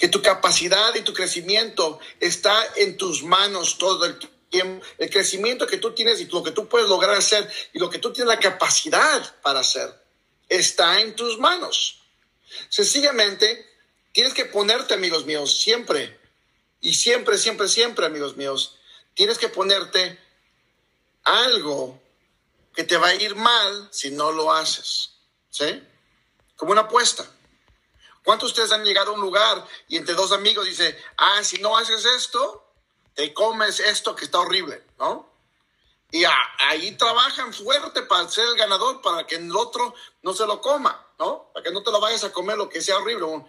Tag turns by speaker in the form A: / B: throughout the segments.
A: que tu capacidad y tu crecimiento está en tus manos todo el tiempo. El crecimiento que tú tienes y lo que tú puedes lograr hacer y lo que tú tienes la capacidad para hacer está en tus manos. Sencillamente, tienes que ponerte, amigos míos, siempre, y siempre, siempre, siempre, amigos míos, tienes que ponerte algo que te va a ir mal si no lo haces. ¿Sí? Como una apuesta. ¿Cuántos de ustedes han llegado a un lugar y entre dos amigos dice, ah, si no haces esto, te comes esto que está horrible, ¿no? Y ahí trabajan fuerte para ser el ganador, para que el otro no se lo coma, ¿no? Para que no te lo vayas a comer lo que sea horrible. Uh,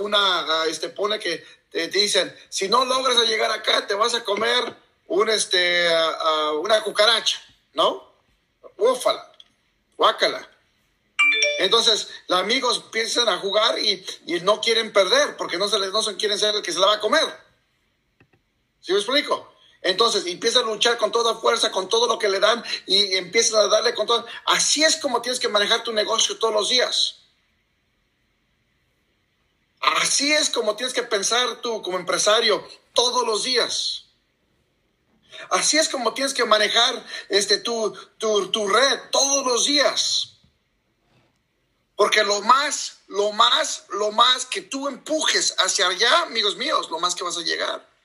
A: una, uh, este, pone que te, dicen, si no logras llegar acá, te vas a comer un, este, uh, una cucaracha, ¿no? Ufala, guácala. Entonces, los amigos empiezan a jugar y, no quieren perder porque no, se les, quieren ser el que se la va a comer. ¿Sí me explico? Entonces empiezan a luchar con toda fuerza, con todo lo que le dan y empiezan a darle con todo. Así es como tienes que manejar tu negocio todos los días. Así es como tienes que pensar tú como empresario todos los días. Así es como tienes que manejar este, tu red todos los días. Porque lo más, lo más, lo más que tú empujes hacia allá, amigos míos, lo más que vas a llegar.